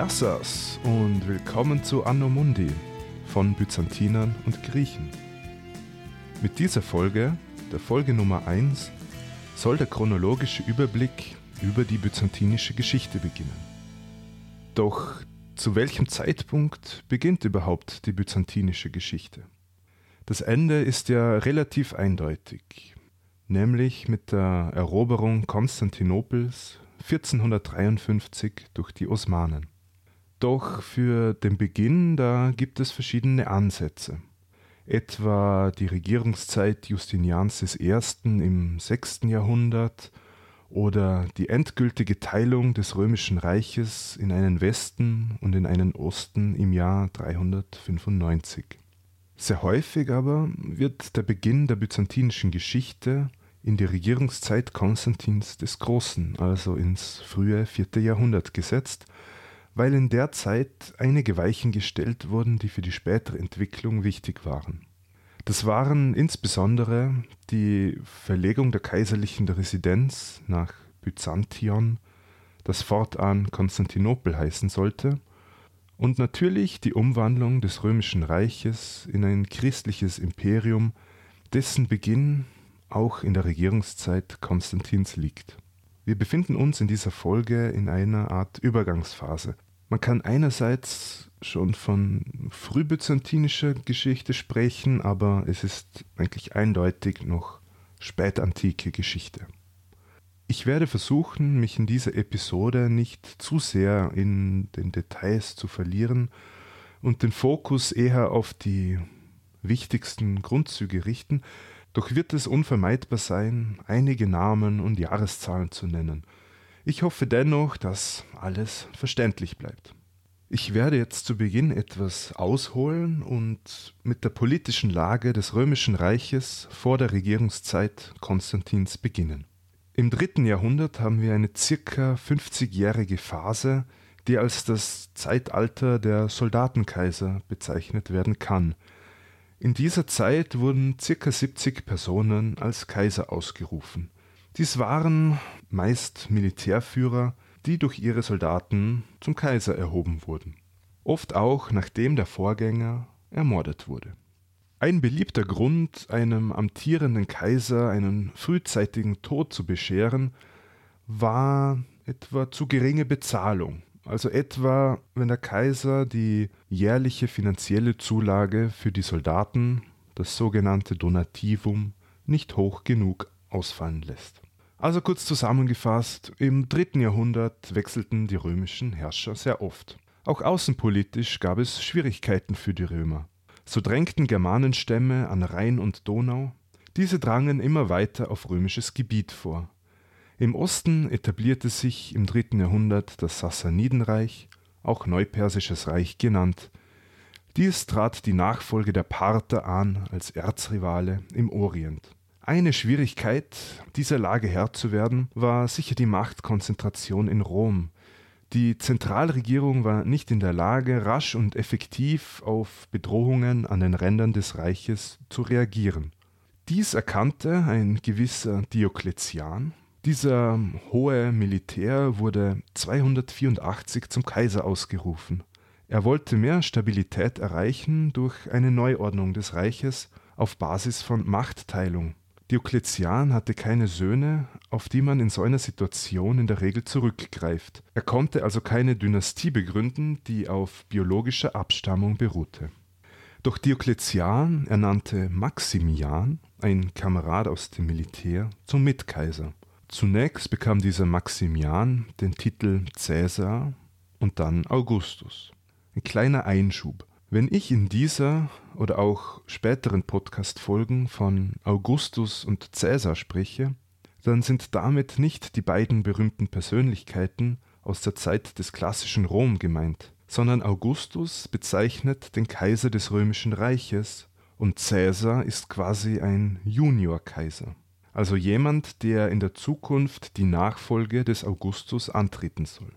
Yassas und willkommen zu Anno Mundi von Byzantinern und Griechen. Mit dieser Folge, der Folge Nummer 1, soll der chronologische Überblick über die byzantinische Geschichte beginnen. Doch zu welchem Zeitpunkt beginnt überhaupt die byzantinische Geschichte? Das Ende ist ja relativ eindeutig, nämlich mit der Eroberung Konstantinopels 1453 durch die Osmanen. Doch für den Beginn, da gibt es verschiedene Ansätze. Etwa die Regierungszeit Justinians I. im 6. Jahrhundert oder die endgültige Teilung des römischen Reiches in einen Westen und in einen Osten im Jahr 395. Sehr häufig aber wird der Beginn der byzantinischen Geschichte in die Regierungszeit Konstantins des Großen, also ins frühe vierte Jahrhundert gesetzt, weil in der Zeit einige Weichen gestellt wurden, die für die spätere Entwicklung wichtig waren. Das waren insbesondere die Verlegung der kaiserlichen Residenz nach Byzantion, das fortan Konstantinopel heißen sollte, und natürlich die Umwandlung des römischen Reiches in ein christliches Imperium, dessen Beginn auch in der Regierungszeit Konstantins liegt. Wir befinden uns in dieser Folge in einer Art Übergangsphase. Man kann einerseits schon von frühbyzantinischer Geschichte sprechen, aber es ist eigentlich eindeutig noch spätantike Geschichte. Ich werde versuchen, mich in dieser Episode nicht zu sehr in den Details zu verlieren und den Fokus eher auf die wichtigsten Grundzüge richten, doch wird es unvermeidbar sein, einige Namen und Jahreszahlen zu nennen. Ich hoffe dennoch, dass alles verständlich bleibt. Ich werde jetzt zu Beginn etwas ausholen und mit der politischen Lage des römischen Reiches vor der Regierungszeit Konstantins beginnen. Im dritten Jahrhundert haben wir eine circa 50-jährige Phase, die als das Zeitalter der Soldatenkaiser bezeichnet werden kann – in dieser Zeit wurden ca. 70 Personen als Kaiser ausgerufen. Dies waren meist Militärführer, die durch ihre Soldaten zum Kaiser erhoben wurden. Oft auch nachdem der Vorgänger ermordet wurde. Ein beliebter Grund, einem amtierenden Kaiser einen frühzeitigen Tod zu bescheren, war etwa zu geringe Bezahlung also etwa, wenn der Kaiser die jährliche finanzielle Zulage für die Soldaten, das sogenannte Donativum, nicht hoch genug ausfallen lässt. Also kurz zusammengefasst, im dritten Jahrhundert wechselten die römischen Herrscher sehr oft. Auch außenpolitisch gab es Schwierigkeiten für die Römer. So drängten Germanenstämme an Rhein und Donau. Diese drangen immer weiter auf römisches Gebiet vor. Im Osten etablierte sich im dritten Jahrhundert das Sassanidenreich, auch Neupersisches Reich genannt. Dies trat die Nachfolge der Parther an als Erzrivale im Orient. Eine Schwierigkeit, dieser Lage Herr zu werden, war sicher die Machtkonzentration in Rom. Die Zentralregierung war nicht in der Lage, rasch und effektiv auf Bedrohungen an den Rändern des Reiches zu reagieren. Dies erkannte ein gewisser Diokletian, dieser hohe Militär wurde 284 zum Kaiser ausgerufen. Er wollte mehr Stabilität erreichen durch eine Neuordnung des Reiches auf Basis von Machtteilung. Diokletian hatte keine Söhne, auf die man in so einer Situation in der Regel zurückgreift. Er konnte also keine Dynastie begründen, die auf biologischer Abstammung beruhte. Doch Diokletian ernannte Maximian, ein Kamerad aus dem Militär, zum Mitkaiser. Zunächst bekam dieser Maximian den Titel Cäsar und dann Augustus. Ein kleiner Einschub. Wenn ich in dieser oder auch späteren Podcast-Folgen von Augustus und Cäsar spreche, dann sind damit nicht die beiden berühmten Persönlichkeiten aus der Zeit des klassischen Rom gemeint, sondern Augustus bezeichnet den Kaiser des römischen Reiches und Cäsar ist quasi ein Juniorkaiser also jemand, der in der Zukunft die Nachfolge des Augustus antreten soll.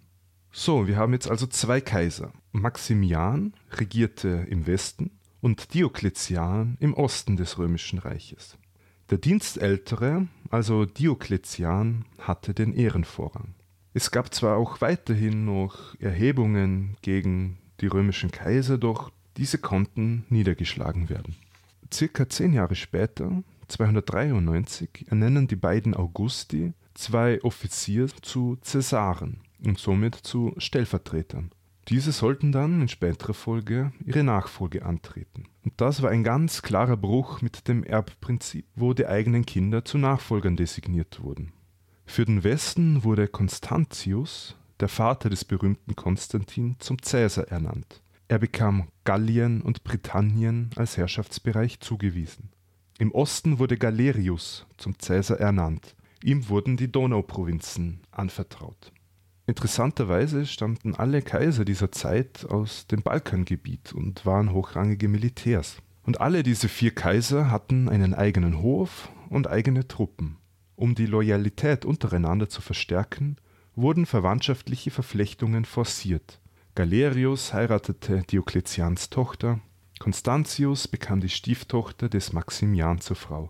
So, wir haben jetzt also zwei Kaiser. Maximian regierte im Westen und Diokletian im Osten des römischen Reiches. Der Dienstältere, also Diokletian, hatte den Ehrenvorrang. Es gab zwar auch weiterhin noch Erhebungen gegen die römischen Kaiser, doch diese konnten niedergeschlagen werden. Circa zehn Jahre später, 293, ernennen die beiden Augusti zwei Offiziere zu Cäsaren und somit zu Stellvertretern. Diese sollten dann in späterer Folge ihre Nachfolge antreten. Und das war ein ganz klarer Bruch mit dem Erbprinzip, wo die eigenen Kinder zu Nachfolgern designiert wurden. Für den Westen wurde Constantius, der Vater des berühmten Konstantin, zum Cäsar ernannt. Er bekam Gallien und Britannien als Herrschaftsbereich zugewiesen. Im Osten wurde Galerius zum Cäsar ernannt. Ihm wurden die Donauprovinzen anvertraut. Interessanterweise stammten alle Kaiser dieser Zeit aus dem Balkangebiet und waren hochrangige Militärs. Und alle diese vier Kaiser hatten einen eigenen Hof und eigene Truppen. Um die Loyalität untereinander zu verstärken, wurden verwandtschaftliche Verflechtungen forciert. Galerius heiratete Diokletians Tochter, Constantius bekam die Stieftochter des Maximian zur Frau.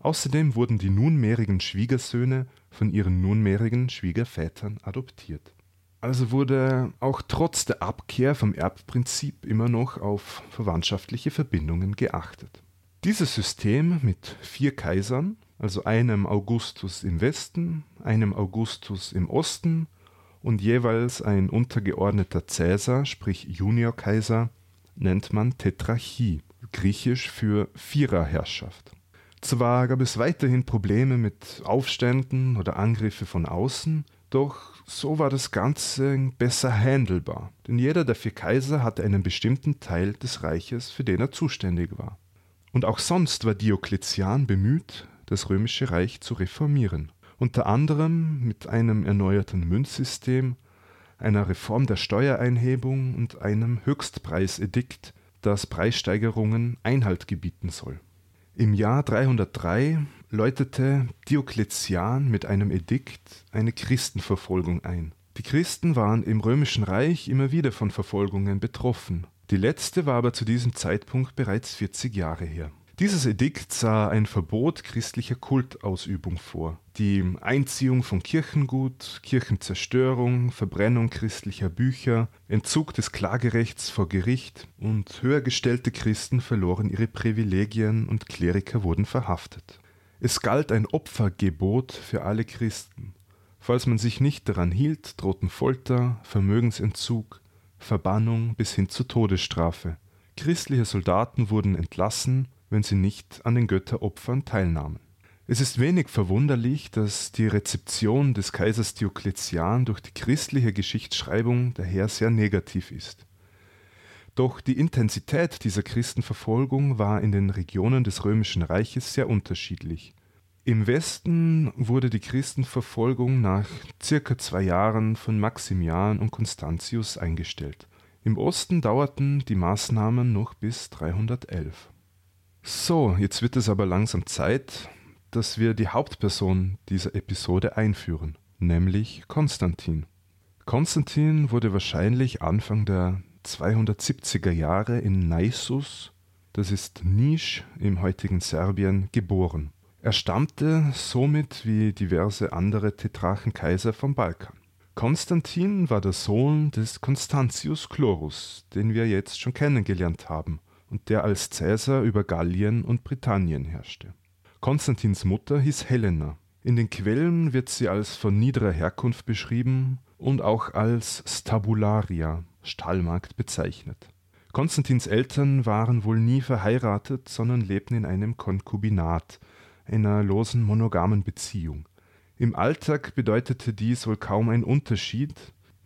Außerdem wurden die nunmehrigen Schwiegersöhne von ihren nunmehrigen Schwiegervätern adoptiert. Also wurde auch trotz der Abkehr vom Erbprinzip immer noch auf verwandtschaftliche Verbindungen geachtet. Dieses System mit vier Kaisern, also einem Augustus im Westen, einem Augustus im Osten und jeweils ein untergeordneter Cäsar, sprich Juniorkaiser, nennt man Tetrarchie, griechisch für Viererherrschaft. Zwar gab es weiterhin Probleme mit Aufständen oder Angriffe von außen, doch so war das Ganze besser handelbar, denn jeder der vier Kaiser hatte einen bestimmten Teil des Reiches, für den er zuständig war. Und auch sonst war Diokletian bemüht, das römische Reich zu reformieren, unter anderem mit einem erneuerten Münzsystem, einer Reform der Steuereinhebung und einem Höchstpreisedikt, das Preissteigerungen Einhalt gebieten soll. Im Jahr 303 läutete Diokletian mit einem Edikt eine Christenverfolgung ein. Die Christen waren im römischen Reich immer wieder von Verfolgungen betroffen. Die letzte war aber zu diesem Zeitpunkt bereits 40 Jahre her. Dieses Edikt sah ein Verbot christlicher Kultausübung vor, die Einziehung von Kirchengut, Kirchenzerstörung, Verbrennung christlicher Bücher, Entzug des Klagerechts vor Gericht und höhergestellte Christen verloren ihre Privilegien und Kleriker wurden verhaftet. Es galt ein Opfergebot für alle Christen. Falls man sich nicht daran hielt, drohten Folter, Vermögensentzug, Verbannung bis hin zur Todesstrafe. Christliche Soldaten wurden entlassen wenn sie nicht an den Götteropfern teilnahmen. Es ist wenig verwunderlich, dass die Rezeption des Kaisers Diokletian durch die christliche Geschichtsschreibung daher sehr negativ ist. Doch die Intensität dieser Christenverfolgung war in den Regionen des römischen Reiches sehr unterschiedlich. Im Westen wurde die Christenverfolgung nach circa zwei Jahren von Maximian und Constantius eingestellt. Im Osten dauerten die Maßnahmen noch bis 311. So, jetzt wird es aber langsam Zeit, dass wir die Hauptperson dieser Episode einführen, nämlich Konstantin. Konstantin wurde wahrscheinlich Anfang der 270er Jahre in Naissus, das ist Nisch im heutigen Serbien, geboren. Er stammte somit wie diverse andere Tetrachenkaiser vom Balkan. Konstantin war der Sohn des Constantius Chlorus, den wir jetzt schon kennengelernt haben – und der als Cäsar über Gallien und Britannien herrschte. Konstantins Mutter hieß Helena. In den Quellen wird sie als von niederer Herkunft beschrieben und auch als Stabularia, Stallmagd, bezeichnet. Konstantins Eltern waren wohl nie verheiratet, sondern lebten in einem Konkubinat, einer losen monogamen Beziehung. Im Alltag bedeutete dies wohl kaum einen Unterschied,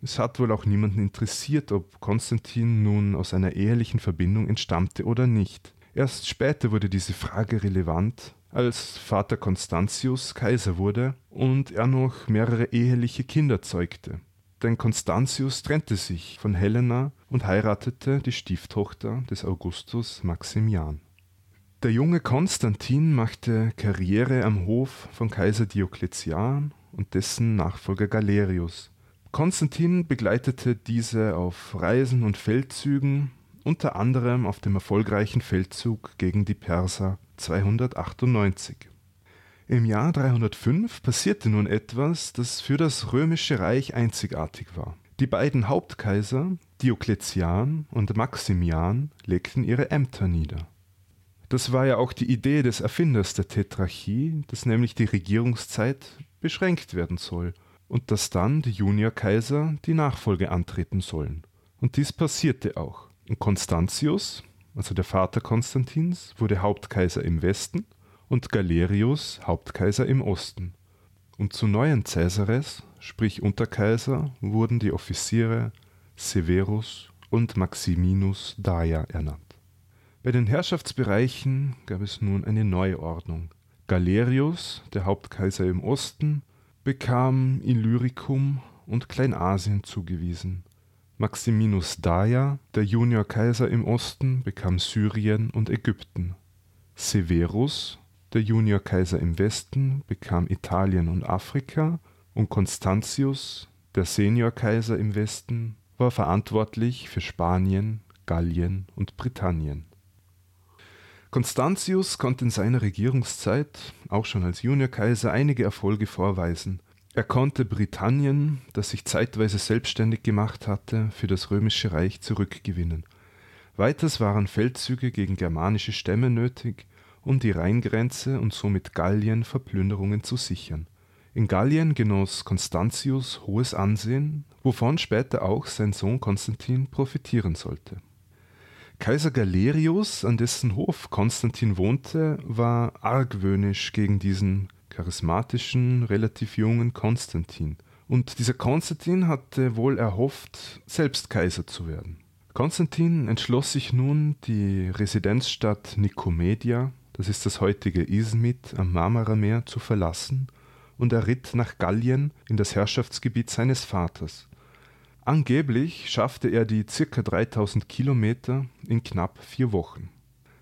es hat wohl auch niemanden interessiert, ob Konstantin nun aus einer ehelichen Verbindung entstammte oder nicht. Erst später wurde diese Frage relevant, als Vater Constantius Kaiser wurde und er noch mehrere eheliche Kinder zeugte. Denn Constantius trennte sich von Helena und heiratete die Stieftochter des Augustus Maximian. Der junge Konstantin machte Karriere am Hof von Kaiser Diokletian und dessen Nachfolger Galerius. Konstantin begleitete diese auf Reisen und Feldzügen, unter anderem auf dem erfolgreichen Feldzug gegen die Perser 298. Im Jahr 305 passierte nun etwas, das für das römische Reich einzigartig war. Die beiden Hauptkaiser, Diokletian und Maximian, legten ihre Ämter nieder. Das war ja auch die Idee des Erfinders der Tetrarchie, dass nämlich die Regierungszeit beschränkt werden soll und dass dann die Juniorkaiser die Nachfolge antreten sollen. Und dies passierte auch. Und Constantius, also der Vater Konstantins, wurde Hauptkaiser im Westen und Galerius Hauptkaiser im Osten. Und zu neuen Caesares, sprich Unterkaiser, wurden die Offiziere Severus und Maximinus Daia ernannt. Bei den Herrschaftsbereichen gab es nun eine Neuordnung. Galerius, der Hauptkaiser im Osten, bekam Illyricum und Kleinasien zugewiesen. Maximinus Daia, der Juniorkaiser im Osten, bekam Syrien und Ägypten. Severus, der Juniorkaiser im Westen, bekam Italien und Afrika und Constantius, der Seniorkaiser im Westen, war verantwortlich für Spanien, Gallien und Britannien. Constantius konnte in seiner Regierungszeit, auch schon als Juniorkaiser, einige Erfolge vorweisen. Er konnte Britannien, das sich zeitweise selbstständig gemacht hatte, für das römische Reich zurückgewinnen. Weiters waren Feldzüge gegen germanische Stämme nötig, um die Rheingrenze und somit Gallien vor Plünderungen zu sichern. In Gallien genoss Constantius hohes Ansehen, wovon später auch sein Sohn Konstantin profitieren sollte. Kaiser Galerius, an dessen Hof Konstantin wohnte, war argwöhnisch gegen diesen charismatischen, relativ jungen Konstantin. Und dieser Konstantin hatte wohl erhofft, selbst Kaiser zu werden. Konstantin entschloss sich nun, die Residenzstadt Nikomedia, das ist das heutige Izmit am Marmarameer, zu verlassen und er ritt nach Gallien in das Herrschaftsgebiet seines Vaters. Angeblich schaffte er die ca. 3000 Kilometer in knapp vier Wochen.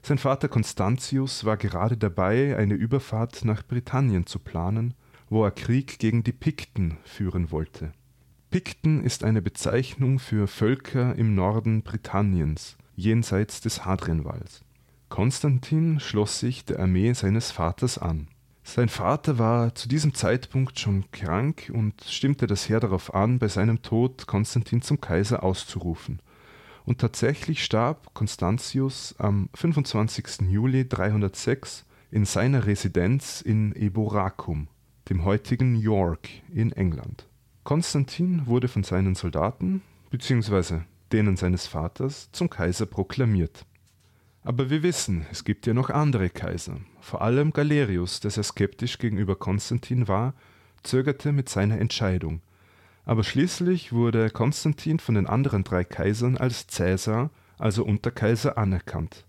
Sein Vater Constantius war gerade dabei, eine Überfahrt nach Britannien zu planen, wo er Krieg gegen die Pikten führen wollte. Pikten ist eine Bezeichnung für Völker im Norden Britanniens, jenseits des Hadrianwalls. Konstantin schloss sich der Armee seines Vaters an. Sein Vater war zu diesem Zeitpunkt schon krank und stimmte das Heer darauf an, bei seinem Tod Konstantin zum Kaiser auszurufen. Und tatsächlich starb Constantius am 25. Juli 306 in seiner Residenz in Eboracum, dem heutigen York in England. Konstantin wurde von seinen Soldaten bzw. denen seines Vaters zum Kaiser proklamiert. Aber wir wissen, es gibt ja noch andere Kaiser. Vor allem Galerius, der sehr skeptisch gegenüber Konstantin war, zögerte mit seiner Entscheidung. Aber schließlich wurde Konstantin von den anderen drei Kaisern als Cäsar, also Unterkaiser, anerkannt.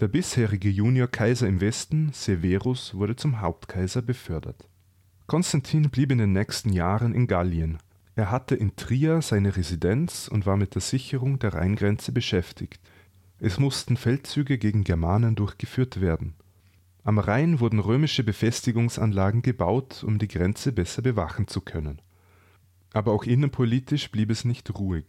Der bisherige Juniorkaiser im Westen, Severus, wurde zum Hauptkaiser befördert. Konstantin blieb in den nächsten Jahren in Gallien. Er hatte in Trier seine Residenz und war mit der Sicherung der Rheingrenze beschäftigt. Es mussten Feldzüge gegen Germanen durchgeführt werden. Am Rhein wurden römische Befestigungsanlagen gebaut, um die Grenze besser bewachen zu können. Aber auch innenpolitisch blieb es nicht ruhig.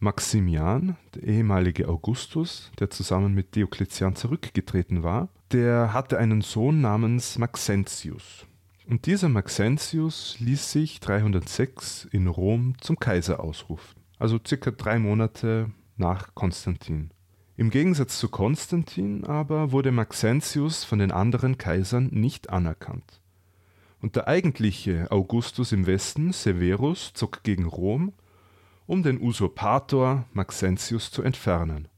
Maximian, der ehemalige Augustus, der zusammen mit Diokletian zurückgetreten war, der hatte einen Sohn namens Maxentius. Und dieser Maxentius ließ sich 306 in Rom zum Kaiser ausrufen, also circa drei Monate nach Konstantin. Im Gegensatz zu Konstantin aber wurde Maxentius von den anderen Kaisern nicht anerkannt. Und der eigentliche Augustus im Westen, Severus, zog gegen Rom, um den Usurpator Maxentius zu entfernen.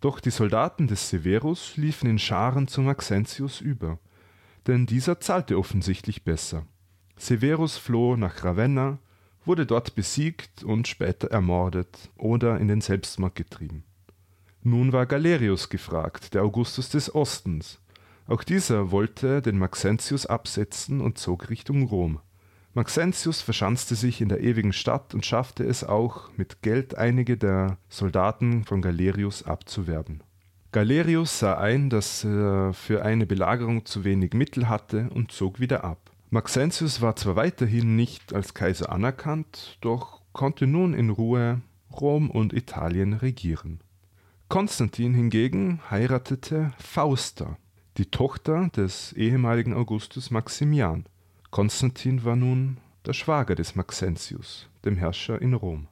Doch die Soldaten des Severus liefen in Scharen zu Maxentius über, denn dieser zahlte offensichtlich besser. Severus floh nach Ravenna, wurde dort besiegt und später ermordet oder in den Selbstmord getrieben. Nun war Galerius gefragt, der Augustus des Ostens. Auch dieser wollte den Maxentius absetzen und zog Richtung Rom. Maxentius verschanzte sich in der ewigen Stadt und schaffte es auch, mit Geld einige der Soldaten von Galerius abzuwerben. Galerius sah ein, dass er für eine Belagerung zu wenig Mittel hatte und zog wieder ab. Maxentius war zwar weiterhin nicht als Kaiser anerkannt, doch konnte nun in Ruhe Rom und Italien regieren. Konstantin hingegen heiratete Fausta, die Tochter des ehemaligen Augustus Maximian. Konstantin war nun der Schwager des Maxentius, dem Herrscher in Rom.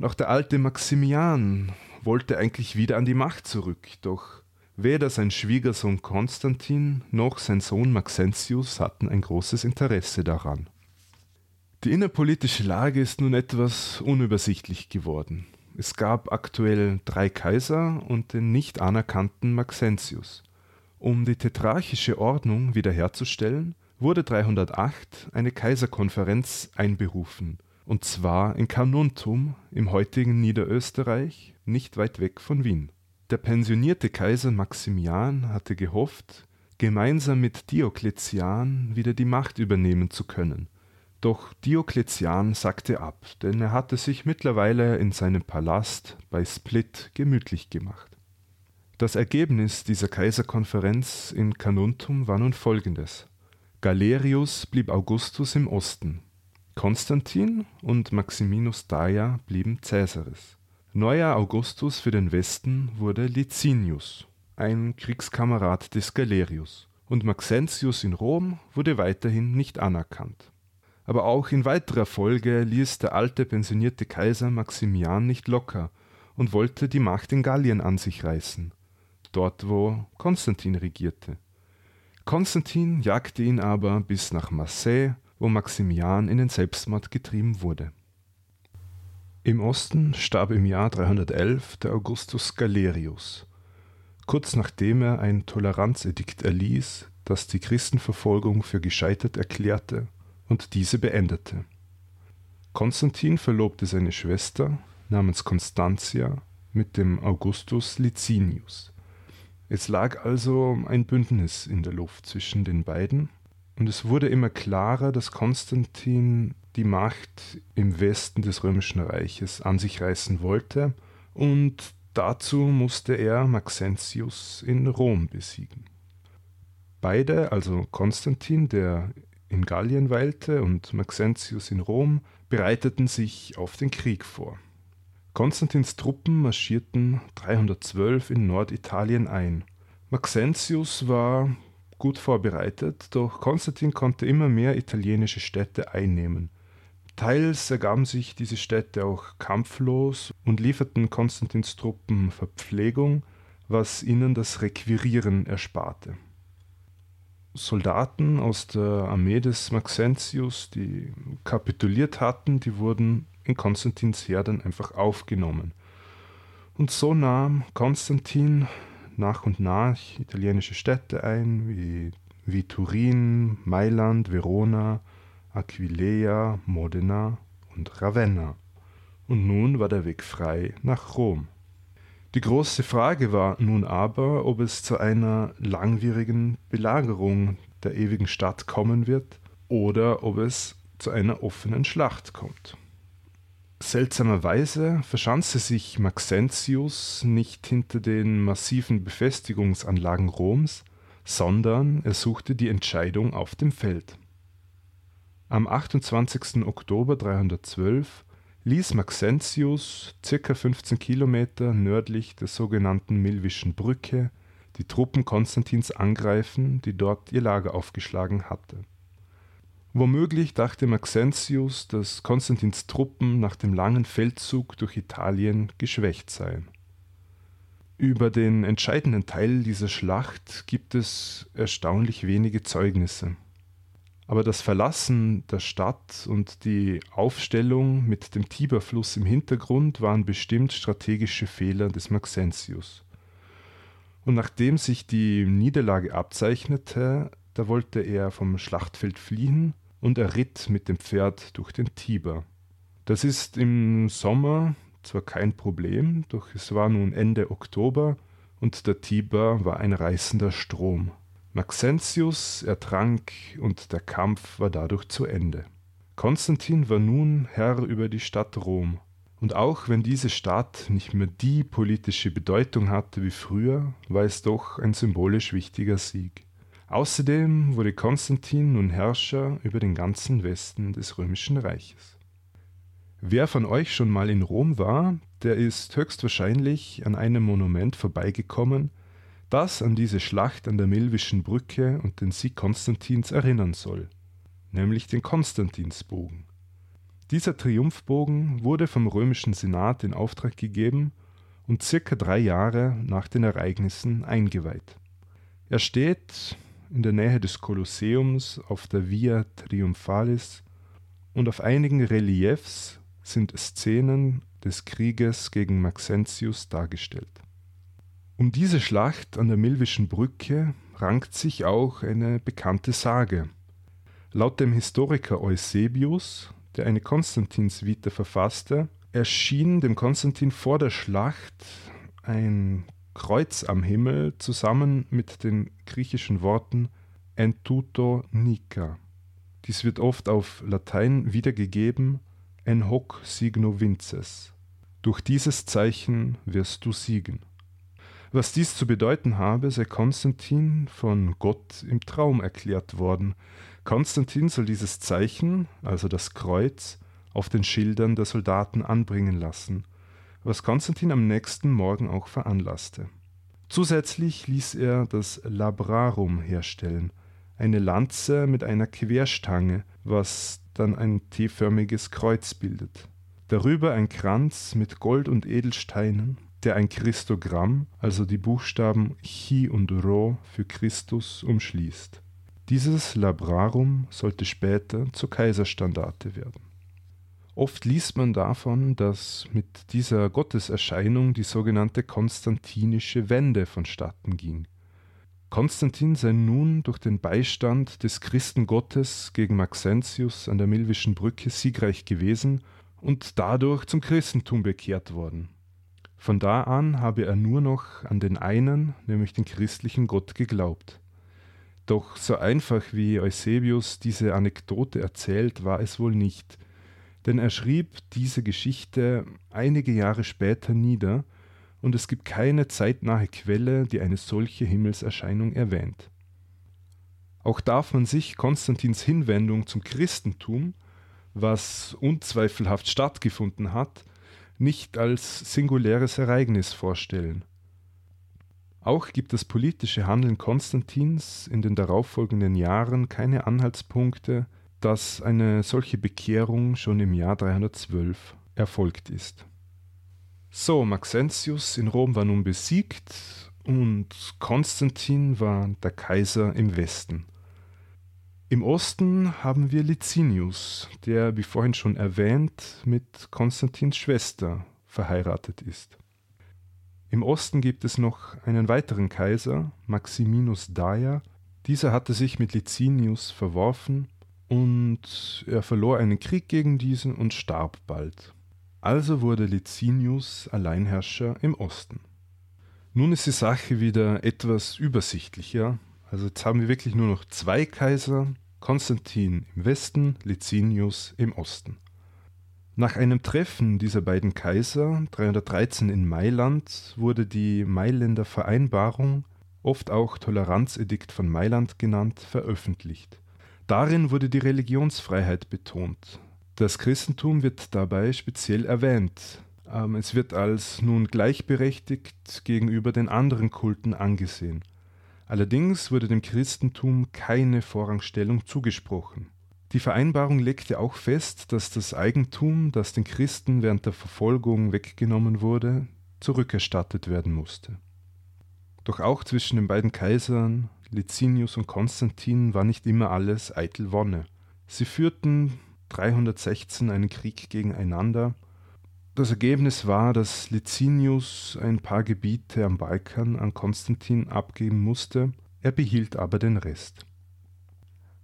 Auch der alte Maximian wollte eigentlich wieder an die Macht zurück, doch weder sein Schwiegersohn Konstantin noch sein Sohn Maxentius hatten ein großes Interesse daran. Die innerpolitische Lage ist nun etwas unübersichtlich geworden. Es gab aktuell drei Kaiser und den nicht anerkannten Maxentius. Um die tetrarchische Ordnung wiederherzustellen, wurde 308 eine Kaiserkonferenz einberufen, und zwar in Carnuntum im heutigen Niederösterreich, nicht weit weg von Wien. Der pensionierte Kaiser Maximian hatte gehofft, gemeinsam mit Diokletian wieder die Macht übernehmen zu können – doch Diokletian sagte ab, denn er hatte sich mittlerweile in seinem Palast bei Split gemütlich gemacht. Das Ergebnis dieser Kaiserkonferenz in Carnuntum war nun folgendes: Galerius blieb Augustus im Osten, Konstantin und Maximinus Daia blieben Caesaris. Neuer Augustus für den Westen wurde Licinius, ein Kriegskamerad des Galerius, und Maxentius in Rom wurde weiterhin nicht anerkannt. Aber auch in weiterer Folge ließ der alte pensionierte Kaiser Maximian nicht locker und wollte die Macht in Gallien an sich reißen, dort wo Konstantin regierte. Konstantin jagte ihn aber bis nach Marseille, wo Maximian in den Selbstmord getrieben wurde. Im Osten starb im Jahr 311 der Augustus Galerius, kurz nachdem er ein Toleranzedikt erließ, das die Christenverfolgung für gescheitert erklärte und diese beendete. Konstantin verlobte seine Schwester namens Constantia mit dem Augustus Licinius. Es lag also ein Bündnis in der Luft zwischen den beiden, und es wurde immer klarer, dass Konstantin die Macht im Westen des römischen Reiches an sich reißen wollte, und dazu musste er Maxentius in Rom besiegen. Beide, also Konstantin, der in Gallien weilte, und Maxentius in Rom, bereiteten sich auf den Krieg vor. Konstantins Truppen marschierten 312 in Norditalien ein. Maxentius war gut vorbereitet, doch Konstantin konnte immer mehr italienische Städte einnehmen. Teils ergaben sich diese Städte auch kampflos und lieferten Konstantins Truppen Verpflegung, was ihnen das Requirieren ersparte. Soldaten aus der Armee des Maxentius, die kapituliert hatten, die wurden in Konstantins Heer dann einfach aufgenommen. Und so nahm Konstantin nach und nach italienische Städte ein, wie, wie Turin, Mailand, Verona, Aquileia, Modena und Ravenna. Und nun war der Weg frei nach Rom. Die große Frage war nun aber, ob es zu einer langwierigen Belagerung der ewigen Stadt kommen wird oder ob es zu einer offenen Schlacht kommt. Seltsamerweise verschanzte sich Maxentius nicht hinter den massiven Befestigungsanlagen Roms, sondern er suchte die Entscheidung auf dem Feld. Am 28. Oktober 312 ließ Maxentius ca. 15 Kilometer nördlich der sogenannten Milvischen Brücke die Truppen Konstantins angreifen, die dort ihr Lager aufgeschlagen hatte. Womöglich dachte Maxentius, dass Konstantins Truppen nach dem langen Feldzug durch Italien geschwächt seien. Über den entscheidenden Teil dieser Schlacht gibt es erstaunlich wenige Zeugnisse. Aber das Verlassen der Stadt und die Aufstellung mit dem Tiberfluss im Hintergrund waren bestimmt strategische Fehler des Maxentius. Und nachdem sich die Niederlage abzeichnete, da wollte er vom Schlachtfeld fliehen und er ritt mit dem Pferd durch den Tiber. Das ist im Sommer zwar kein Problem, doch es war nun Ende Oktober und der Tiber war ein reißender Strom. Maxentius ertrank und der Kampf war dadurch zu Ende. Konstantin war nun Herr über die Stadt Rom. Und auch wenn diese Stadt nicht mehr die politische Bedeutung hatte wie früher, war es doch ein symbolisch wichtiger Sieg. Außerdem wurde Konstantin nun Herrscher über den ganzen Westen des römischen Reiches. Wer von euch schon mal in Rom war, der ist höchstwahrscheinlich an einem Monument vorbeigekommen, das an diese Schlacht an der Milvischen Brücke und den Sieg Konstantins erinnern soll, nämlich den Konstantinsbogen. Dieser Triumphbogen wurde vom römischen Senat in Auftrag gegeben und circa drei Jahre nach den Ereignissen eingeweiht. Er steht in der Nähe des Kolosseums auf der Via Triumphalis und auf einigen Reliefs sind Szenen des Krieges gegen Maxentius dargestellt. Um diese Schlacht an der Milvischen Brücke rankt sich auch eine bekannte Sage. Laut dem Historiker Eusebius, der eine Konstantinsvita verfasste, erschien dem Konstantin vor der Schlacht ein Kreuz am Himmel zusammen mit den griechischen Worten Entuto Nika. Dies wird oft auf Latein wiedergegeben en hoc signo vinces. Durch dieses Zeichen wirst du siegen. Was dies zu bedeuten habe, sei Konstantin von Gott im Traum erklärt worden. Konstantin soll dieses Zeichen, also das Kreuz, auf den Schildern der Soldaten anbringen lassen, was Konstantin am nächsten Morgen auch veranlasste. Zusätzlich ließ er das Labrarum herstellen, eine Lanze mit einer Querstange, was dann ein T-förmiges Kreuz bildet. Darüber ein Kranz mit Gold und Edelsteinen, der ein Christogramm, also die Buchstaben Chi und Rho für Christus, umschließt. Dieses Labrarum sollte später zur Kaiserstandarte werden. Oft liest man davon, dass mit dieser Gotteserscheinung die sogenannte konstantinische Wende vonstatten ging. Konstantin sei nun durch den Beistand des Christengottes gegen Maxentius an der Milvischen Brücke siegreich gewesen und dadurch zum Christentum bekehrt worden. Von da an habe er nur noch an den einen, nämlich den christlichen Gott, geglaubt. Doch so einfach wie Eusebius diese Anekdote erzählt, war es wohl nicht, denn er schrieb diese Geschichte einige Jahre später nieder, und es gibt keine zeitnahe Quelle, die eine solche Himmelserscheinung erwähnt. Auch darf man sich Konstantins Hinwendung zum Christentum, was unzweifelhaft stattgefunden hat, nicht als singuläres Ereignis vorstellen. Auch gibt das politische Handeln Konstantins in den darauffolgenden Jahren keine Anhaltspunkte, dass eine solche Bekehrung schon im Jahr 312 erfolgt ist. So, Maxentius in Rom war nun besiegt und Konstantin war der Kaiser im Westen. Im Osten haben wir Licinius, der, wie vorhin schon erwähnt, mit Konstantins Schwester verheiratet ist. Im Osten gibt es noch einen weiteren Kaiser, Maximinus Daia. Dieser hatte sich mit Licinius verworfen und er verlor einen Krieg gegen diesen und starb bald. Also wurde Licinius Alleinherrscher im Osten. Nun ist die Sache wieder etwas übersichtlicher. Also jetzt haben wir wirklich nur noch zwei Kaiser, Konstantin im Westen, Licinius im Osten. Nach einem Treffen dieser beiden Kaiser 313 in Mailand wurde die Mailänder Vereinbarung, oft auch Toleranzedikt von Mailand genannt, veröffentlicht. Darin wurde die Religionsfreiheit betont. Das Christentum wird dabei speziell erwähnt. Ähm, es wird als nun gleichberechtigt gegenüber den anderen Kulten angesehen. Allerdings wurde dem Christentum keine Vorrangstellung zugesprochen. Die Vereinbarung legte auch fest, dass das Eigentum, das den Christen während der Verfolgung weggenommen wurde, zurückerstattet werden musste. Doch auch zwischen den beiden Kaisern Licinius und Konstantin war nicht immer alles eitel Wonne. Sie führten 316 einen Krieg gegeneinander. Das Ergebnis war, dass Licinius ein paar Gebiete am Balkan an Konstantin abgeben musste, er behielt aber den Rest.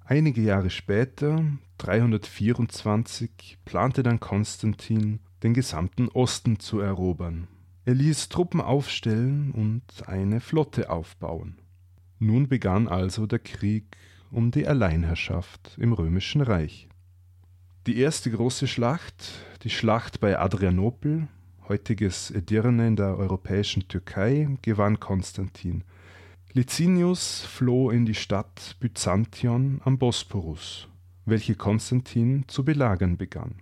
Einige Jahre später, 324, plante dann Konstantin, den gesamten Osten zu erobern. Er ließ Truppen aufstellen und eine Flotte aufbauen. Nun begann also der Krieg um die Alleinherrschaft im römischen Reich. Die erste große Schlacht, die Schlacht bei Adrianopel, heutiges Edirne in der europäischen Türkei, gewann Konstantin. Licinius floh in die Stadt Byzantion am Bosporus, welche Konstantin zu belagern begann.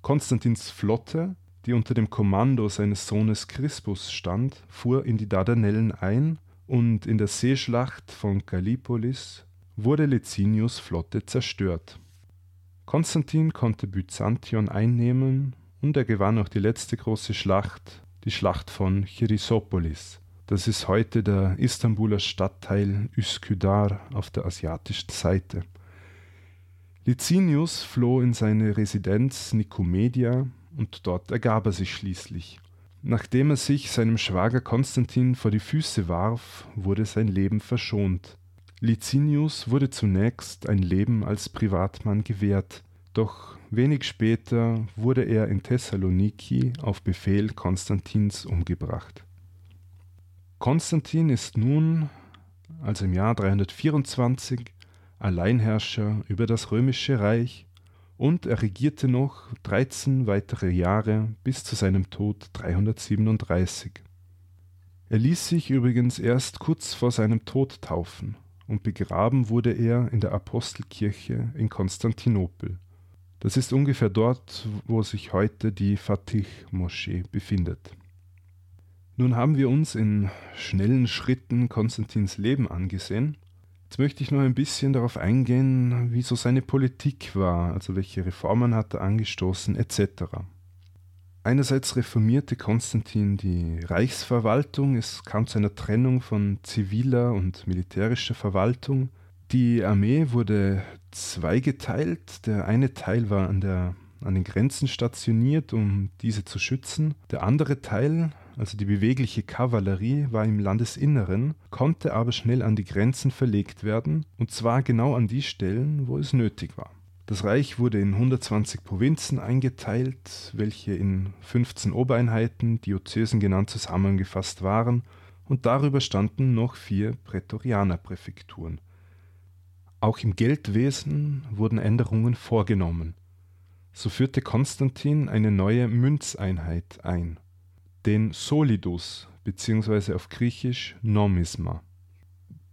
Konstantins Flotte, die unter dem Kommando seines Sohnes Crispus stand, fuhr in die Dardanellen ein und in der Seeschlacht von Gallipolis wurde Licinius Flotte zerstört. Konstantin konnte Byzantion einnehmen und er gewann auch die letzte große Schlacht, die Schlacht von Chrysopolis. Das ist heute der Istanbuler Stadtteil Üsküdar auf der asiatischen Seite. Licinius floh in seine Residenz Nikomedia und dort ergab er sich schließlich. Nachdem er sich seinem Schwager Konstantin vor die Füße warf, wurde sein Leben verschont. Licinius wurde zunächst ein Leben als Privatmann gewährt, doch wenig später wurde er in Thessaloniki auf Befehl Konstantins umgebracht. Konstantin ist nun, also im Jahr 324, Alleinherrscher über das römische Reich und er regierte noch 13 weitere Jahre bis zu seinem Tod 337. Er ließ sich übrigens erst kurz vor seinem Tod taufen und begraben wurde er in der Apostelkirche in Konstantinopel. Das ist ungefähr dort, wo sich heute die Fatih-Moschee befindet. Nun haben wir uns in schnellen Schritten Konstantins Leben angesehen Jetzt möchte ich noch ein bisschen darauf eingehen, wie so seine Politik war, also welche Reformen hat er angestoßen etc. Einerseits reformierte Konstantin die Reichsverwaltung, es kam zu einer Trennung von ziviler und militärischer Verwaltung. Die Armee wurde zweigeteilt, der eine Teil war an, der, an den Grenzen stationiert, um diese zu schützen, der andere Teil also die bewegliche Kavallerie, war im Landesinneren, konnte aber schnell an die Grenzen verlegt werden, und zwar genau an die Stellen, wo es nötig war. Das Reich wurde in 120 Provinzen eingeteilt, welche in 15 Obereinheiten, Diözesen genannt, zusammengefasst waren, und darüber standen noch vier Prätorianerpräfekturen. Auch im Geldwesen wurden Änderungen vorgenommen. So führte Konstantin eine neue Münzeinheit ein den Solidus bzw. auf Griechisch Nomisma.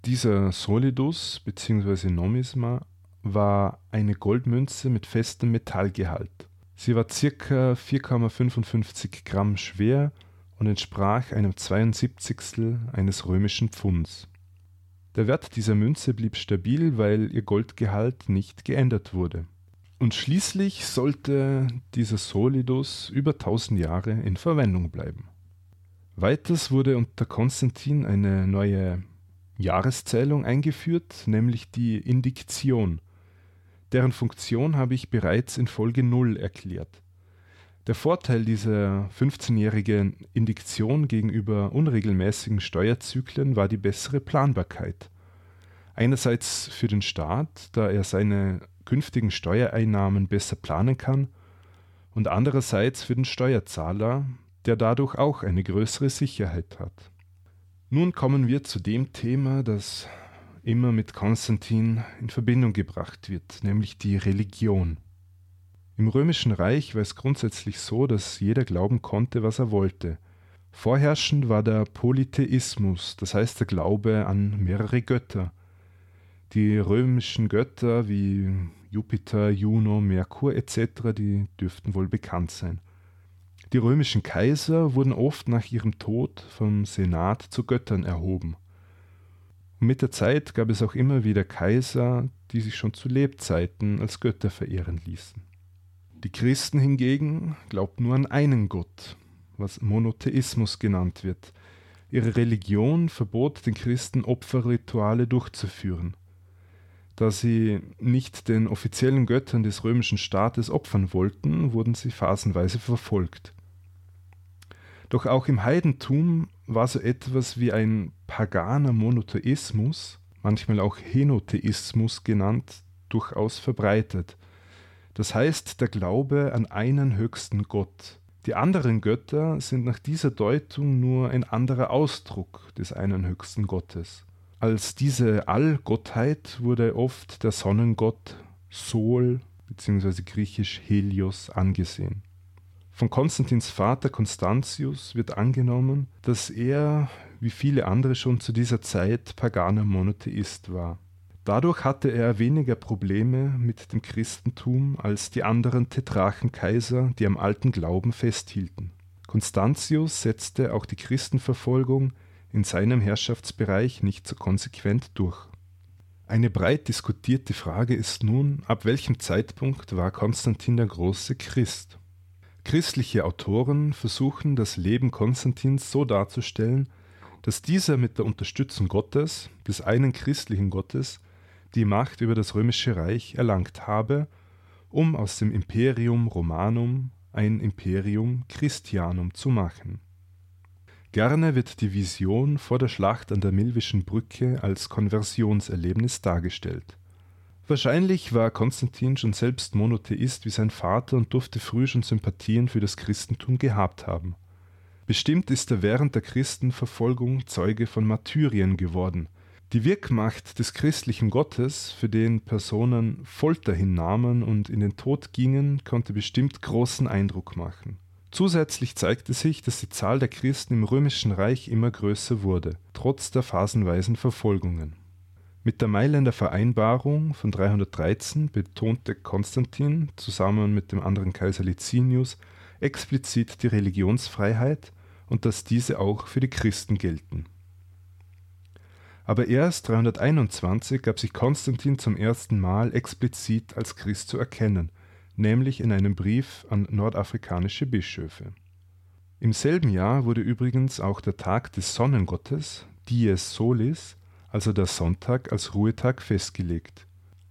Dieser Solidus bzw. Nomisma war eine Goldmünze mit festem Metallgehalt. Sie war ca. 4,55 Gramm schwer und entsprach einem 72. eines römischen Pfunds. Der Wert dieser Münze blieb stabil, weil ihr Goldgehalt nicht geändert wurde. Und schließlich sollte dieser Solidus über 1000 Jahre in Verwendung bleiben. Weiters wurde unter Konstantin eine neue Jahreszählung eingeführt, nämlich die Indiktion. Deren Funktion habe ich bereits in Folge 0 erklärt. Der Vorteil dieser 15-jährigen Indiktion gegenüber unregelmäßigen Steuerzyklen war die bessere Planbarkeit. Einerseits für den Staat, da er seine künftigen Steuereinnahmen besser planen kann, und andererseits für den Steuerzahler, der dadurch auch eine größere Sicherheit hat. Nun kommen wir zu dem Thema, das immer mit Konstantin in Verbindung gebracht wird, nämlich die Religion. Im römischen Reich war es grundsätzlich so, dass jeder glauben konnte, was er wollte. Vorherrschend war der Polytheismus, das heißt der Glaube an mehrere Götter. Die römischen Götter wie Jupiter, Juno, Merkur etc., die dürften wohl bekannt sein. Die römischen Kaiser wurden oft nach ihrem Tod vom Senat zu Göttern erhoben. Und mit der Zeit gab es auch immer wieder Kaiser, die sich schon zu Lebzeiten als Götter verehren ließen. Die Christen hingegen glaubten nur an einen Gott, was Monotheismus genannt wird. Ihre Religion verbot den Christen Opferrituale durchzuführen. Da sie nicht den offiziellen Göttern des römischen Staates opfern wollten, wurden sie phasenweise verfolgt. Doch auch im Heidentum war so etwas wie ein paganer Monotheismus, manchmal auch Henotheismus genannt, durchaus verbreitet. Das heißt der Glaube an einen höchsten Gott. Die anderen Götter sind nach dieser Deutung nur ein anderer Ausdruck des einen höchsten Gottes. Als diese Allgottheit wurde oft der Sonnengott Sol bzw. griechisch Helios angesehen. Von Konstantins Vater Constantius wird angenommen, dass er, wie viele andere schon zu dieser Zeit, paganer Monotheist war. Dadurch hatte er weniger Probleme mit dem Christentum als die anderen Tetrachenkaiser, die am alten Glauben festhielten. Constantius setzte auch die Christenverfolgung in seinem Herrschaftsbereich nicht so konsequent durch. Eine breit diskutierte Frage ist nun, ab welchem Zeitpunkt war Konstantin der Große Christ? Christliche Autoren versuchen das Leben Konstantins so darzustellen, dass dieser mit der Unterstützung Gottes, des einen christlichen Gottes, die Macht über das römische Reich erlangt habe, um aus dem Imperium Romanum ein Imperium Christianum zu machen. Gerne wird die Vision vor der Schlacht an der Milvischen Brücke als Konversionserlebnis dargestellt. Wahrscheinlich war Konstantin schon selbst Monotheist wie sein Vater und durfte früh schon Sympathien für das Christentum gehabt haben. Bestimmt ist er während der Christenverfolgung Zeuge von Martyrien geworden. Die Wirkmacht des christlichen Gottes, für den Personen Folter hinnahmen und in den Tod gingen, konnte bestimmt großen Eindruck machen. Zusätzlich zeigte sich, dass die Zahl der Christen im römischen Reich immer größer wurde, trotz der phasenweisen Verfolgungen. Mit der Mailänder Vereinbarung von 313 betonte Konstantin zusammen mit dem anderen Kaiser Licinius explizit die Religionsfreiheit und dass diese auch für die Christen gelten. Aber erst 321 gab sich Konstantin zum ersten Mal explizit als Christ zu erkennen, nämlich in einem Brief an nordafrikanische Bischöfe. Im selben Jahr wurde übrigens auch der Tag des Sonnengottes, Dies Solis, also der Sonntag, als Ruhetag festgelegt.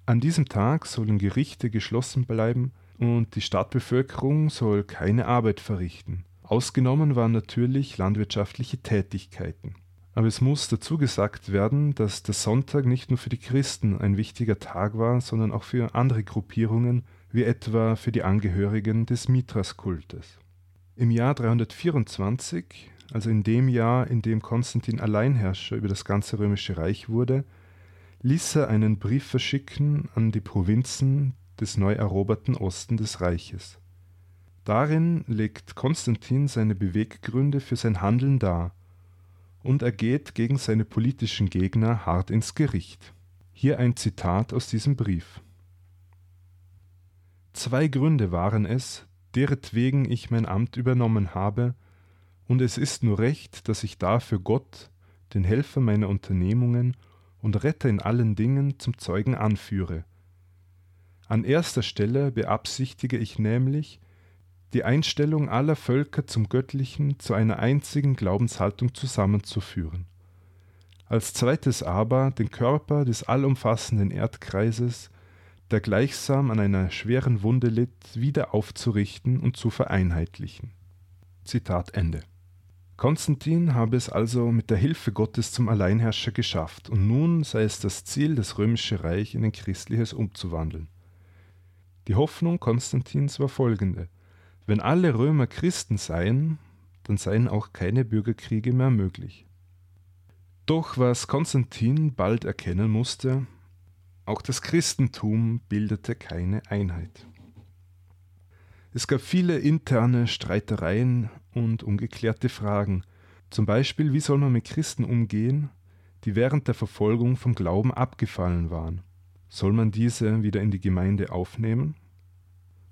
An diesem Tag sollen Gerichte geschlossen bleiben und die Stadtbevölkerung soll keine Arbeit verrichten. Ausgenommen waren natürlich landwirtschaftliche Tätigkeiten. Aber es muss dazu gesagt werden, dass der Sonntag nicht nur für die Christen ein wichtiger Tag war, sondern auch für andere Gruppierungen, wie etwa für die Angehörigen des Mithras-Kultes. Im Jahr 324, also in dem Jahr, in dem Konstantin Alleinherrscher über das ganze römische Reich wurde, ließ er einen Brief verschicken an die Provinzen des neu eroberten Osten des Reiches. Darin legt Konstantin seine Beweggründe für sein Handeln dar und er geht gegen seine politischen Gegner hart ins Gericht. Hier ein Zitat aus diesem Brief. Zwei Gründe waren es, deretwegen ich mein Amt übernommen habe, und es ist nur recht, dass ich dafür Gott, den Helfer meiner Unternehmungen und Retter in allen Dingen, zum Zeugen anführe. An erster Stelle beabsichtige ich nämlich, die Einstellung aller Völker zum Göttlichen zu einer einzigen Glaubenshaltung zusammenzuführen. Als zweites aber den Körper des allumfassenden Erdkreises, der gleichsam an einer schweren Wunde litt, wieder aufzurichten und zu vereinheitlichen. Zitat Ende. Konstantin habe es also mit der Hilfe Gottes zum Alleinherrscher geschafft, und nun sei es das Ziel, das römische Reich in ein christliches umzuwandeln. Die Hoffnung Konstantins war folgende wenn alle Römer Christen seien, dann seien auch keine Bürgerkriege mehr möglich. Doch was Konstantin bald erkennen musste, auch das Christentum bildete keine Einheit. Es gab viele interne Streitereien und ungeklärte Fragen, zum Beispiel wie soll man mit Christen umgehen, die während der Verfolgung vom Glauben abgefallen waren. Soll man diese wieder in die Gemeinde aufnehmen?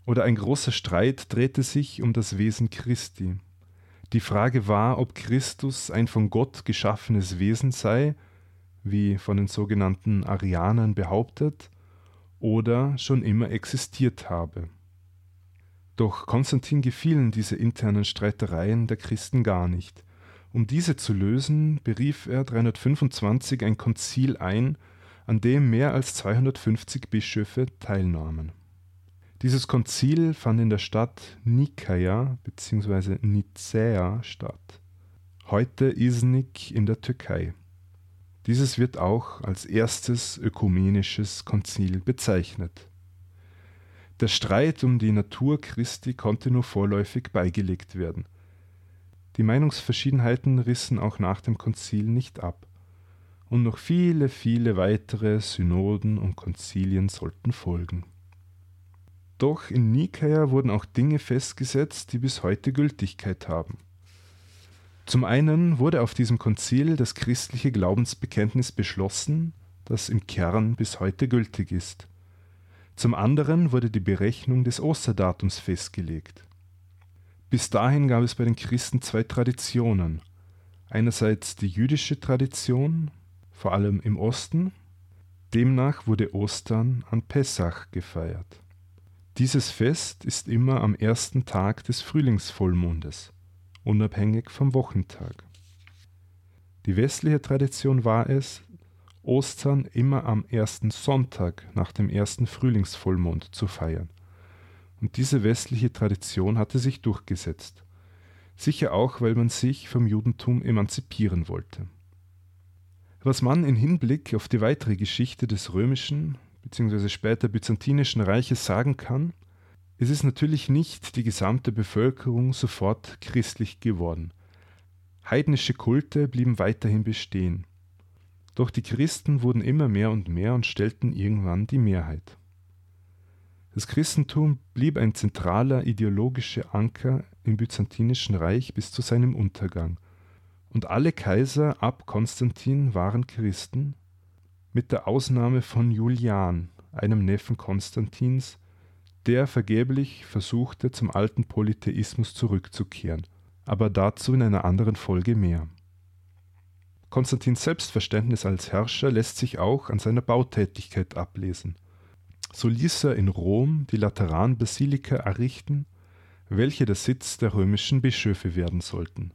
oder ein großer Streit drehte sich um das Wesen Christi. Die Frage war, ob Christus ein von Gott geschaffenes Wesen sei, wie von den sogenannten Arianern behauptet, oder schon immer existiert habe. Doch Konstantin gefielen diese internen Streitereien der Christen gar nicht. Um diese zu lösen, berief er 325 ein Konzil ein, an dem mehr als 250 Bischöfe teilnahmen. Dieses Konzil fand in der Stadt Nikaia bzw. Nicäa statt, heute Iznik in der Türkei. Dieses wird auch als erstes ökumenisches Konzil bezeichnet. Der Streit um die Natur Christi konnte nur vorläufig beigelegt werden. Die Meinungsverschiedenheiten rissen auch nach dem Konzil nicht ab, und noch viele, viele weitere Synoden und Konzilien sollten folgen. Doch in Nikaia wurden auch Dinge festgesetzt, die bis heute Gültigkeit haben. Zum einen wurde auf diesem Konzil das christliche Glaubensbekenntnis beschlossen, das im Kern bis heute gültig ist. Zum anderen wurde die Berechnung des Osterdatums festgelegt. Bis dahin gab es bei den Christen zwei Traditionen. Einerseits die jüdische Tradition, vor allem im Osten. Demnach wurde Ostern an Pessach gefeiert. Dieses Fest ist immer am ersten Tag des Frühlingsvollmondes, unabhängig vom Wochentag. Die westliche Tradition war es, Ostern immer am ersten Sonntag nach dem ersten Frühlingsvollmond zu feiern. Und diese westliche Tradition hatte sich durchgesetzt. Sicher auch, weil man sich vom Judentum emanzipieren wollte. Was man in Hinblick auf die weitere Geschichte des römischen bzw. später byzantinischen Reiches sagen kann, es ist natürlich nicht die gesamte Bevölkerung sofort christlich geworden. Heidnische Kulte blieben weiterhin bestehen. Doch die Christen wurden immer mehr und mehr und stellten irgendwann die Mehrheit. Das Christentum blieb ein zentraler ideologischer Anker im byzantinischen Reich bis zu seinem Untergang. Und alle Kaiser ab Konstantin waren Christen, mit der Ausnahme von Julian, einem Neffen Konstantins, der vergeblich versuchte, zum alten Polytheismus zurückzukehren, aber dazu in einer anderen Folge mehr. Konstantins Selbstverständnis als Herrscher lässt sich auch an seiner Bautätigkeit ablesen. So ließ er in Rom die Lateranbasilika errichten, welche der Sitz der römischen Bischöfe werden sollten.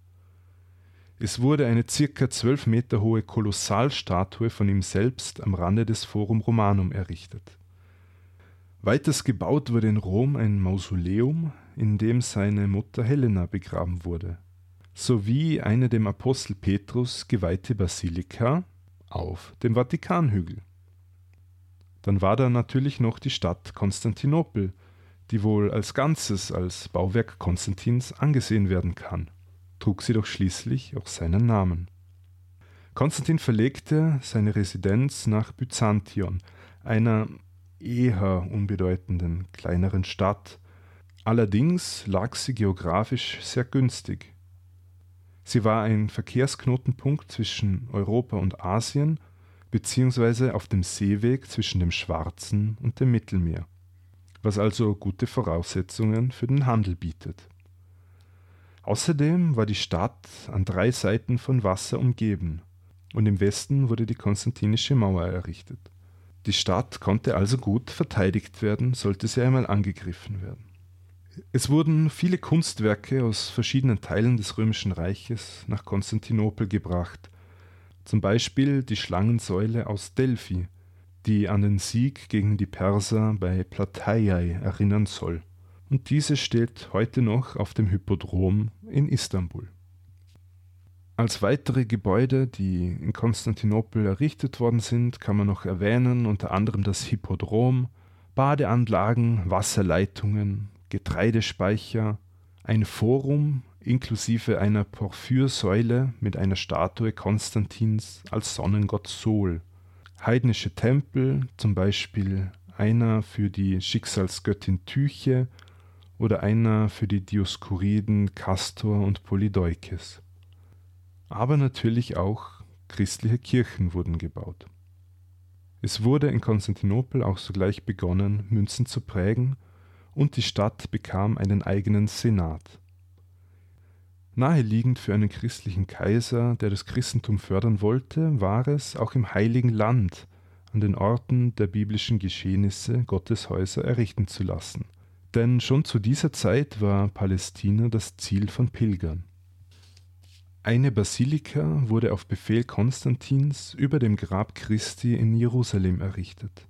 Es wurde eine circa zwölf Meter hohe Kolossalstatue von ihm selbst am Rande des Forum Romanum errichtet. Weiters gebaut wurde in Rom ein Mausoleum, in dem seine Mutter Helena begraben wurde sowie eine dem Apostel Petrus geweihte Basilika auf dem Vatikanhügel. Dann war da natürlich noch die Stadt Konstantinopel, die wohl als Ganzes als Bauwerk Konstantins angesehen werden kann, trug sie doch schließlich auch seinen Namen. Konstantin verlegte seine Residenz nach Byzantion, einer eher unbedeutenden kleineren Stadt. Allerdings lag sie geografisch sehr günstig. Sie war ein Verkehrsknotenpunkt zwischen Europa und Asien beziehungsweise auf dem Seeweg zwischen dem Schwarzen und dem Mittelmeer, was also gute Voraussetzungen für den Handel bietet. Außerdem war die Stadt an drei Seiten von Wasser umgeben und im Westen wurde die Konstantinische Mauer errichtet. Die Stadt konnte also gut verteidigt werden, sollte sie einmal angegriffen werden. Es wurden viele Kunstwerke aus verschiedenen Teilen des Römischen Reiches nach Konstantinopel gebracht, zum Beispiel die Schlangensäule aus Delphi, die an den Sieg gegen die Perser bei Plataiai erinnern soll, und diese steht heute noch auf dem Hippodrom in Istanbul. Als weitere Gebäude, die in Konstantinopel errichtet worden sind, kann man noch erwähnen unter anderem das Hippodrom, Badeanlagen, Wasserleitungen, Getreidespeicher, ein Forum inklusive einer Porphyrsäule mit einer Statue Konstantins als Sonnengott Sol, heidnische Tempel, zum Beispiel einer für die Schicksalsgöttin Tyche oder einer für die Dioskuriden Castor und Polydeukes. Aber natürlich auch christliche Kirchen wurden gebaut. Es wurde in Konstantinopel auch sogleich begonnen, Münzen zu prägen und die Stadt bekam einen eigenen Senat. Naheliegend für einen christlichen Kaiser, der das Christentum fördern wollte, war es, auch im heiligen Land an den Orten der biblischen Geschehnisse Gotteshäuser errichten zu lassen. Denn schon zu dieser Zeit war Palästina das Ziel von Pilgern. Eine Basilika wurde auf Befehl Konstantins über dem Grab Christi in Jerusalem errichtet.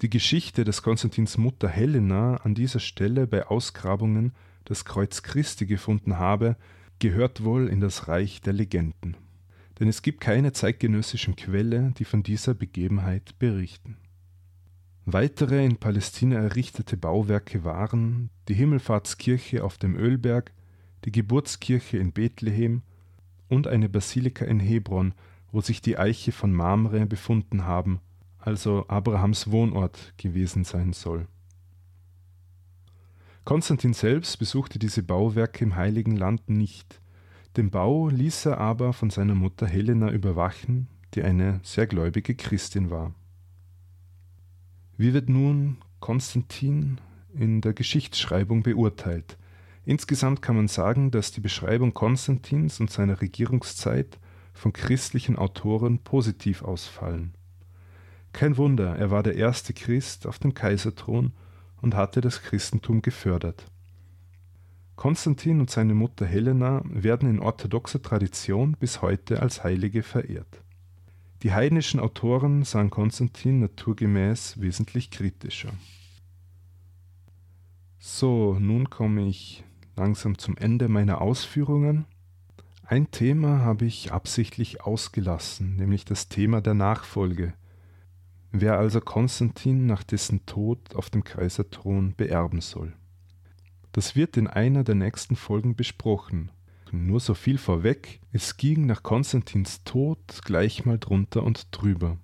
Die Geschichte, dass Konstantins Mutter Helena an dieser Stelle bei Ausgrabungen das Kreuz Christi gefunden habe, gehört wohl in das Reich der Legenden. Denn es gibt keine zeitgenössischen Quelle, die von dieser Begebenheit berichten. Weitere in Palästina errichtete Bauwerke waren die Himmelfahrtskirche auf dem Ölberg, die Geburtskirche in Bethlehem und eine Basilika in Hebron, wo sich die Eiche von Mamre befunden haben also Abrahams Wohnort gewesen sein soll. Konstantin selbst besuchte diese Bauwerke im Heiligen Land nicht. Den Bau ließ er aber von seiner Mutter Helena überwachen, die eine sehr gläubige Christin war. Wie wird nun Konstantin in der Geschichtsschreibung beurteilt? Insgesamt kann man sagen, dass die Beschreibung Konstantins und seiner Regierungszeit von christlichen Autoren positiv ausfallen. Kein Wunder, er war der erste Christ auf dem Kaiserthron und hatte das Christentum gefördert. Konstantin und seine Mutter Helena werden in orthodoxer Tradition bis heute als Heilige verehrt. Die heidnischen Autoren sahen Konstantin naturgemäß wesentlich kritischer. So, nun komme ich langsam zum Ende meiner Ausführungen. Ein Thema habe ich absichtlich ausgelassen, nämlich das Thema der Nachfolge. Wer also Konstantin nach dessen Tod auf dem Kaiserthron beerben soll. Das wird in einer der nächsten Folgen besprochen. Nur so viel vorweg, es ging nach Konstantins Tod gleich mal drunter und drüber.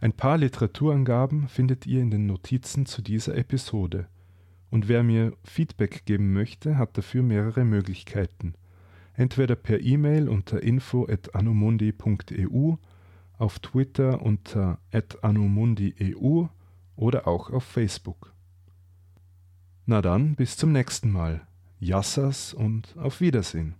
Ein paar Literaturangaben findet ihr in den Notizen zu dieser Episode. Und wer mir Feedback geben möchte, hat dafür mehrere Möglichkeiten. Entweder per E-Mail unter info.anomundi.eu, auf Twitter unter anomundi.eu oder auch auf Facebook. Na dann, bis zum nächsten Mal. Yassas und auf Wiedersehen.